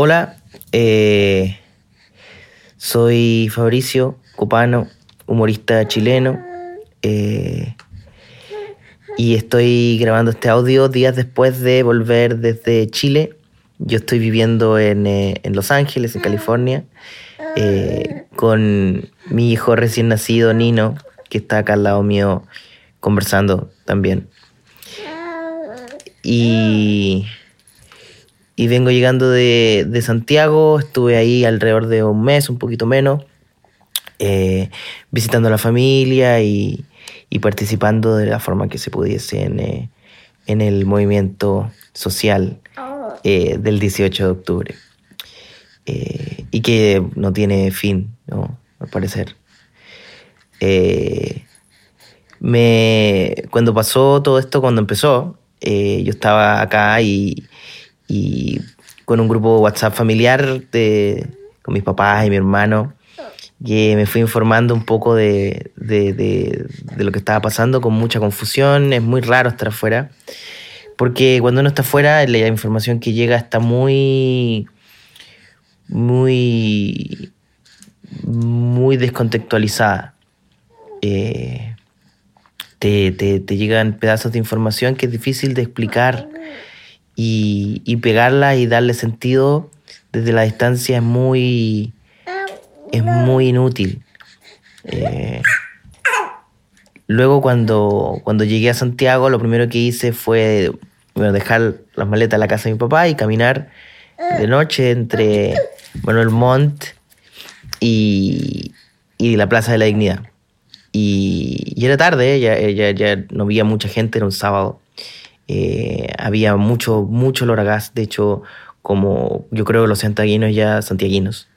Hola, eh, soy Fabricio Copano, humorista chileno, eh, y estoy grabando este audio días después de volver desde Chile. Yo estoy viviendo en, eh, en Los Ángeles, en California, con mi hijo recién nacido, Nino, que está acá al lado mío conversando también. Y, y vengo llegando de, de Santiago, estuve ahí alrededor de un mes, un poquito menos, eh, visitando a la familia y, y participando de la forma que se pudiese en, eh, en el movimiento social eh, del 18 de octubre. Y que no tiene fin, ¿no? al parecer. Me, cuando pasó todo esto, cuando empezó, yo estaba acá y, y con un grupo WhatsApp familiar de, con mis papás y mi hermano, que me fui informando un poco de, de, de, lo que estaba pasando con mucha confusión. Es muy raro estar afuera, porque cuando uno está afuera, la información que llega está muy, muy, muy descontextualizada. Eh, te, te llegan pedazos de información que es difícil de explicar y, y pegarla y darle sentido desde la distancia es muy, es muy inútil. Eh, luego cuando, cuando llegué a Santiago, lo primero que hice fue bueno, dejar las maletas en la casa de mi papá y caminar de noche entre Manuel Montt y, y la Plaza de la Dignidad. Y, y era tarde, ya, ya, ya no había mucha gente, era un sábado. Eh, había mucho, mucho olor a de hecho, como yo creo que los santiaguinos ya, santiaguinos,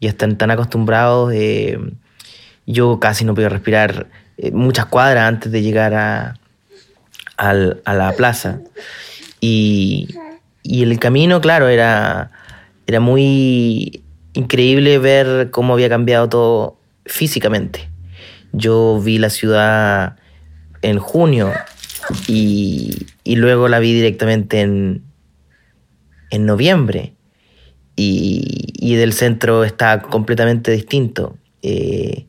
ya están tan acostumbrados. Eh, yo casi no podía respirar eh, muchas cuadras antes de llegar a, al- a la plaza. Y, y el camino, claro, era, era muy increíble ver cómo había cambiado todo físicamente. Yo vi la ciudad en junio y, y luego la vi directamente en, en noviembre y, y del centro está completamente distinto. Eh,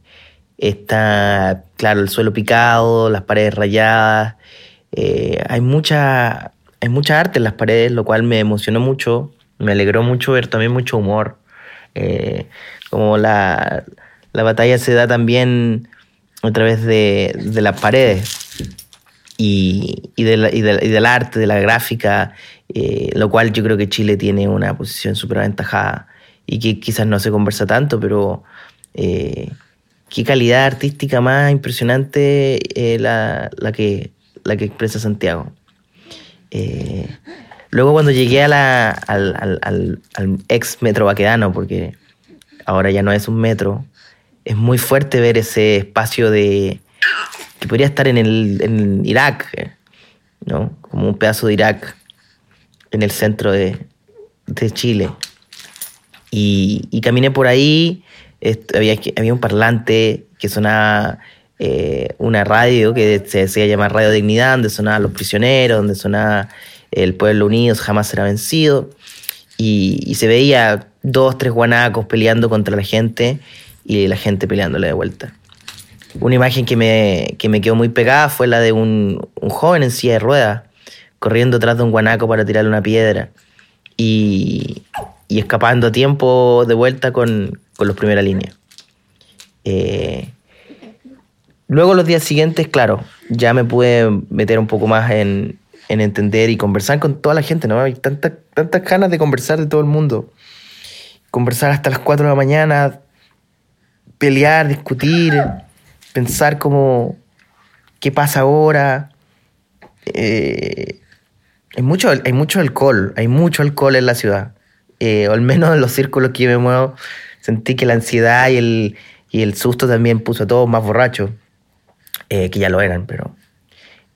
está, claro, el suelo picado, las paredes rayadas. eh, hay mucha hay mucha arte en las paredes, lo cual me emocionó mucho. Me alegró mucho ver también mucho humor. Eh, como la, la batalla se da también a través de, de las paredes y, y, de la- y de- y del arte, de la gráfica, eh, lo cual yo creo que Chile tiene una posición súper aventajada y que quizás no se conversa tanto, pero eh, qué calidad artística más impresionante eh, la, la, que, la que expresa Santiago. Eh, luego cuando llegué a la, al, al, al, al ex metro Baquedano, porque ahora ya no es un metro, es muy fuerte ver ese espacio de que podría estar en el Irak, ¿no? Como un pedazo de Irak en el centro de, de Chile. Y, caminé por ahí, había, había un parlante que sonaba eh, una radio que se decía llamar Radio Dignidad, donde sonaban los prisioneros, donde sonaba el pueblo unido jamás será vencido. Y, y se veía dos, tres guanacos peleando contra la gente y la gente peleándole de vuelta. Una imagen que me, que me quedó muy pegada fue la de un, un joven en silla de ruedas corriendo tras de un guanaco para tirarle una piedra y, y escapando a tiempo de vuelta con, con los primera línea. Eh, luego los días siguientes, claro, ya me pude meter un poco más en, en entender y conversar con toda la gente, ¿no? Hay tantas tantas ganas de conversar de todo el mundo. Conversar hasta las 4 de la mañana, pelear, discutir, pensar como qué pasa ahora. Eh, hay, mucho, hay mucho alcohol, hay mucho alcohol en la ciudad. Eh, o al menos en los círculos que yo me muevo, sentí que la ansiedad y el, y el susto también puso a todos más borrachos, eh, que ya lo eran, pero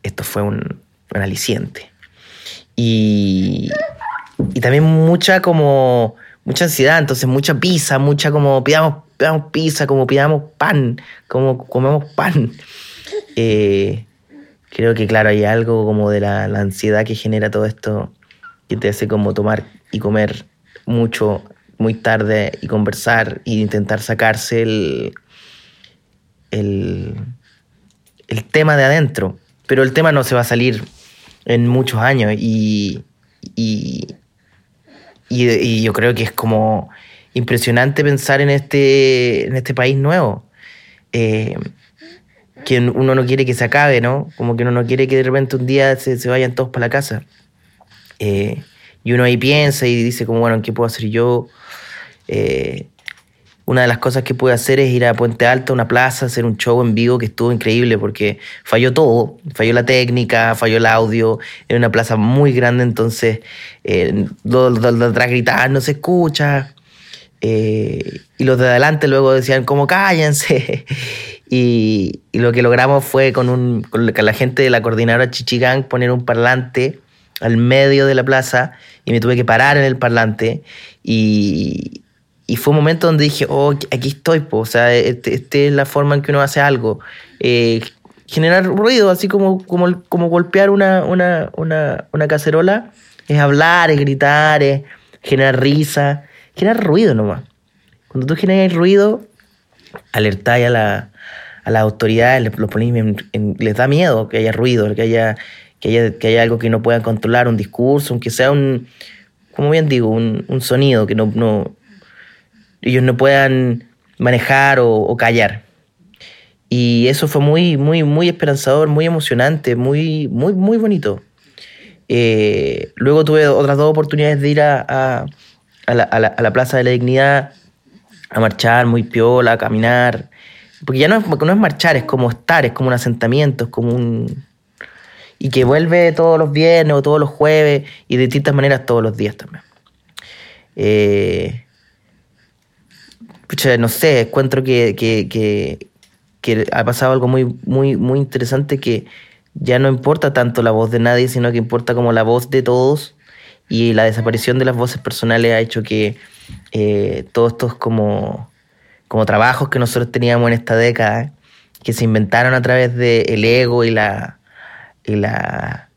esto fue un, un aliciente. Y, y también mucha como mucha ansiedad, entonces mucha pizza, mucha como pidamos, pidamos pizza, como pidamos pan, como comemos pan. Eh, creo que claro, hay algo como de la, ansiedad que genera todo esto que te hace como tomar y comer mucho muy tarde y conversar e intentar sacarse el, el, el tema de adentro. Pero el tema no se va a salir en muchos años y, y, y, yo creo que es como impresionante pensar en este, en este país nuevo. Eh, que uno no quiere que se acabe, ¿no? Como que uno no quiere que de repente un día se, se vayan todos para la casa. Eh, y uno ahí piensa y dice como, bueno, ¿qué puedo hacer yo? Eh, una de las cosas que pude hacer es ir a Puente Alto, a una plaza, hacer un show en vivo que estuvo increíble porque falló todo, falló la técnica, falló el audio, era una plaza muy grande, entonces eh, de atrás gritaban, no se escucha, eh, y los de adelante luego decían como cállense, y, lo que logramos fue con, un, con la gente de la coordinadora Chichigán poner un parlante al medio de la plaza y me tuve que parar en el parlante. Y, y fue un momento donde dije, oh, aquí estoy, o sea, esta este es la forma en que uno hace algo. Eh, generar ruido, así como, como, como golpear una, una, una, una, cacerola, es hablar, es gritar, es generar risa, generar ruido nomás. Cuando tú generas ruido, alertáis a la, a las autoridades, les, les da miedo que haya ruido, que haya, que haya, que haya algo que no puedan controlar, un discurso, aunque sea un, como bien digo, un, un sonido que no, no, ellos no puedan manejar o, callar. Y eso fue muy, muy, muy esperanzador, muy emocionante, muy, muy, muy bonito. Eh, luego tuve otras dos oportunidades de ir a, a, a, la, Plaza de la Dignidad a marchar muy piola, a caminar. Porque ya no es, no es marchar, es como estar, es como un asentamiento, es como un... Y que vuelve todos los viernes o todos los jueves y de distintas maneras todos los días también. Eh, no sé, encuentro que, que, ha pasado algo muy, muy, muy interesante que ya no importa tanto la voz de nadie, sino que importa como la voz de todos y la desaparición de las voces personales ha hecho que eh, todos estos como, como trabajos que nosotros teníamos en esta década, que se inventaron a través del ego y la, y la,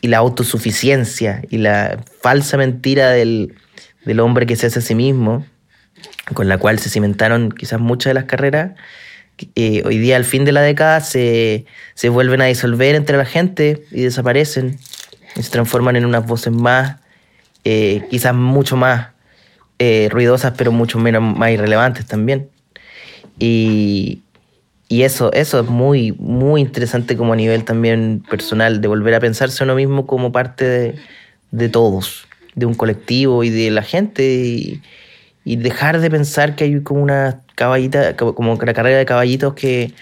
y la autosuficiencia y la falsa mentira del, del hombre que se hace a sí mismo, con la cual se cimentaron quizás muchas de las carreras, eh, hoy día al fin de la década se, se, vuelven a disolver entre la gente y desaparecen se transforman en unas voces más, eh, quizás mucho más eh, ruidosas, pero mucho menos más irrelevantes también. Y, y eso, eso es muy, muy interesante como a nivel también personal, de volver a pensarse uno mismo como parte de, de todos, de un colectivo y de la gente. Y, y dejar de pensar que hay como una caballita, como la carrera de caballitos que,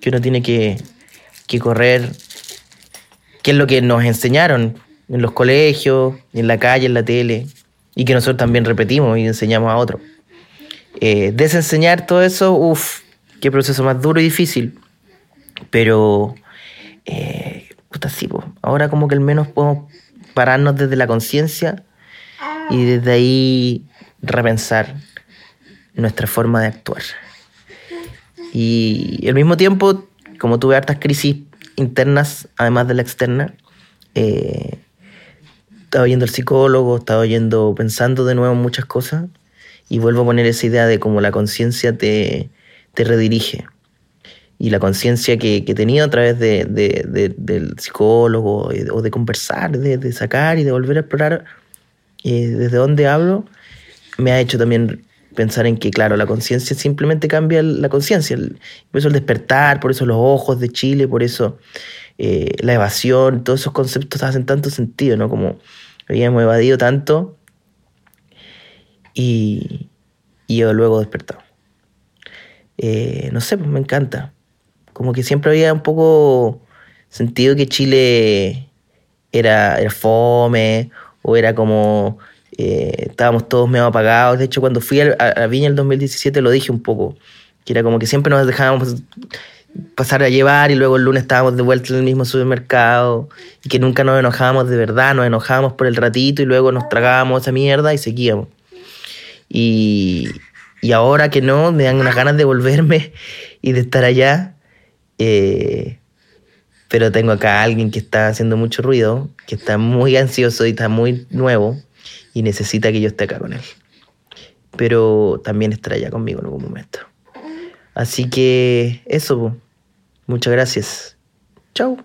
que uno tiene que, que correr, que es lo que nos enseñaron en los colegios, en la calle, en la tele, y que nosotros también repetimos y enseñamos a otros. Eh, desenseñar todo eso, uff, qué proceso más duro y difícil. Pero, eh, puta, sí, ahora como que al menos podemos pararnos desde la conciencia y desde ahí repensar nuestra forma de actuar. Y al mismo tiempo, como tuve hartas crisis internas, además de la externa, eh, estaba yendo al psicólogo, estaba yendo pensando de nuevo en muchas cosas y vuelvo a poner esa idea de cómo la conciencia te, te, redirige. Y la conciencia que, que, tenido a través de, del psicólogo o de conversar, de, sacar y de volver a explorar eh, desde dónde hablo, me ha hecho también pensar en que, claro, la conciencia simplemente cambia la conciencia. Por eso el despertar, por eso los ojos de Chile, por eso eh, la evasión, todos esos conceptos hacen tanto sentido, ¿no? Como habíamos evadido tanto y, y yo luego despertado. Eh, no sé, pues me encanta. Como que siempre había un poco sentido que Chile era, era fome o era como eh, estábamos todos medio apagados. De hecho, cuando fui a, a, Viña el 2017 lo dije un poco, que era como que siempre nos dejábamos pasar a llevar y luego el lunes estábamos de vuelta en el mismo supermercado y que nunca nos enojábamos de verdad, nos enojábamos por el ratito y luego nos tragábamos esa mierda y seguíamos. Y, y ahora que no, me dan unas ganas de volverme y de estar allá. Eh, pero tengo acá a alguien que está haciendo mucho ruido, que está muy ansioso y está muy nuevo y necesita que yo esté acá con él. Pero también estará allá conmigo en algún momento. Así que eso, muchas gracias. Chao.